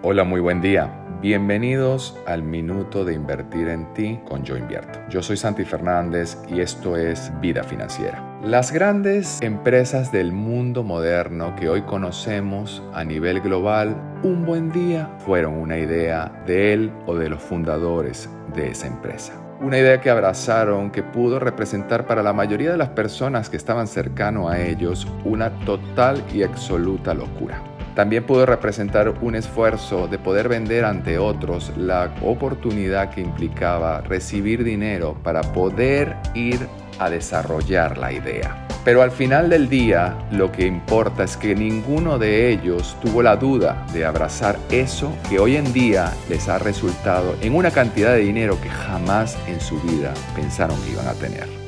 Hola, muy buen día. Bienvenidos al Minuto de Invertir en Ti con Yo Invierto. Yo soy Santi Fernández y esto es Vida Financiera. Las grandes empresas del mundo moderno que hoy conocemos a nivel global, un buen día fueron una idea de él o de los fundadores de esa empresa. Una idea que abrazaron que pudo representar para la mayoría de las personas que estaban cercano a ellos una total y absoluta locura. También pudo representar un esfuerzo de poder vender ante otros la oportunidad que implicaba recibir dinero para poder ir a desarrollar la idea. Pero al final del día lo que importa es que ninguno de ellos tuvo la duda de abrazar eso que hoy en día les ha resultado en una cantidad de dinero que jamás en su vida pensaron que iban a tener.